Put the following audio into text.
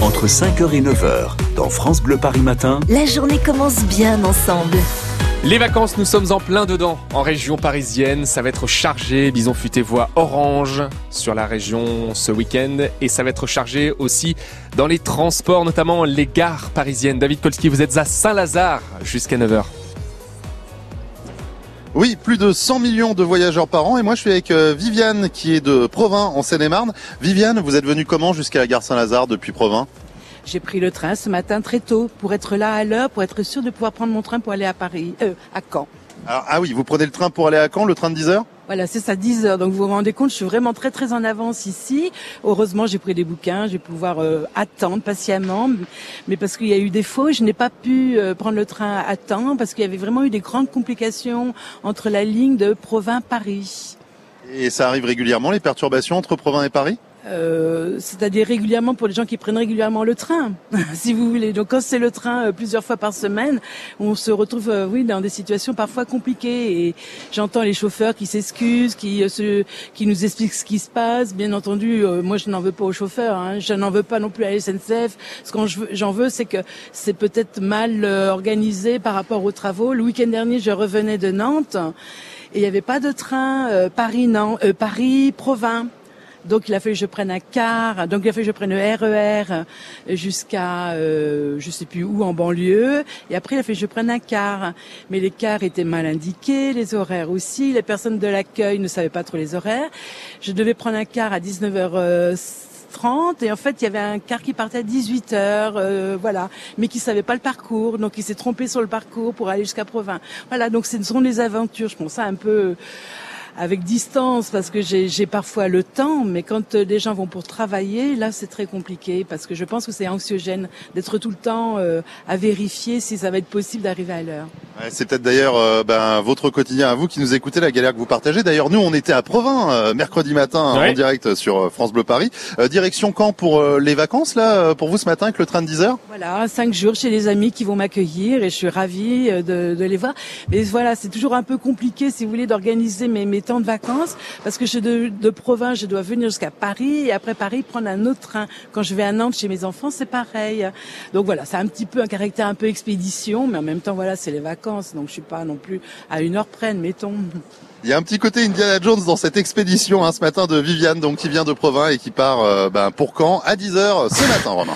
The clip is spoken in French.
Entre 5h et 9h, dans France Bleu Paris Matin, La journée commence bien ensemble. Les vacances, nous sommes en plein dedans. En région parisienne, ça va être chargé. Bison futé voix orange sur la région ce week-end. Et ça va être chargé aussi dans les transports, notamment les gares parisiennes. David Kolski, vous êtes à Saint-Lazare jusqu'à 9h. Oui, plus de 100 millions de voyageurs par an. Et moi, je suis avec euh, Viviane, qui est de Provins, en Seine-et-Marne. Viviane, vous êtes venue comment jusqu'à la gare Saint-Lazare depuis Provins? J'ai pris le train ce matin très tôt pour être là à l'heure, pour être sûr de pouvoir prendre mon train pour aller à Paris, euh, à Caen. Alors, Ah oui, vous prenez le train pour aller à Caen, le train de 10 heures? Voilà, c'est ça, 10 heures. Donc vous vous rendez compte, je suis vraiment très très en avance ici. Heureusement, j'ai pris des bouquins, je vais pouvoir euh, attendre patiemment. Mais parce qu'il y a eu des faux, je n'ai pas pu euh, prendre le train à temps parce qu'il y avait vraiment eu des grandes complications entre la ligne de Provins-Paris. Et ça arrive régulièrement, les perturbations entre Provins et Paris? Euh, c'est-à-dire régulièrement pour les gens qui prennent régulièrement le train, si vous voulez. Donc quand c'est le train euh, plusieurs fois par semaine, on se retrouve euh, oui dans des situations parfois compliquées et j'entends les chauffeurs qui s'excusent, qui se, qui nous expliquent ce qui se passe. Bien entendu, moi je n'en veux pas aux chauffeurs, hein. je n'en veux pas non plus à la SNCF. Ce que j'en veux, c'est que c'est peut-être mal organisé par rapport aux travaux. Le week-end dernier, je revenais de Nantes et il n'y avait pas de train Paris-Provins. Donc il a fallu que je prenne un car, donc il a fallu que je prenne le RER jusqu'à euh, je sais plus où en banlieue. Et après il a fallu que je prenne un car. Mais les cars étaient mal indiqués, les horaires aussi, les personnes de l'accueil ne savaient pas trop les horaires. Je devais prendre un car à 19h30 et en fait il y avait un car qui partait à 18h euh, voilà, mais qui savait pas le parcours, donc il s'est trompé sur le parcours pour aller jusqu'à Provins. Voilà, donc ce sont des aventures, je pense ça un peu avec distance parce que j'ai parfois le temps, mais quand euh, des gens vont pour travailler, là c'est très compliqué parce que je pense que c'est anxiogène d'être tout le temps euh, à vérifier si ça va être possible d'arriver à l'heure. Ouais, C'est peut-être d'ailleurs euh, ben, votre quotidien à vous qui nous écoutez, la galère que vous partagez. D'ailleurs, nous, on était à Provins euh, mercredi matin Ouais. en direct sur euh, France Bleu Paris. Euh, direction quand pour euh, les vacances, là, pour vous ce matin avec le train de 10 heures? Voilà, cinq jours chez les amis qui vont m'accueillir et je suis ravie euh, de, de les voir. Mais voilà, c'est toujours un peu compliqué, si vous voulez, d'organiser mes, mes temps de vacances parce que je de, de province, je dois venir jusqu'à Paris et après Paris prendre un autre train. Quand je vais à Nantes chez mes enfants, c'est pareil. Donc voilà, c'est un petit peu un caractère un peu expédition, mais en même temps, voilà, c'est les vacances, donc je suis pas non plus à une heure près, mettons. Il y a un petit côté Indiana Jones dans cette expédition hein, ce matin de Viviane, donc qui vient de Provins et qui part euh, ben, pour Caen à 10 heures ce matin, Romain.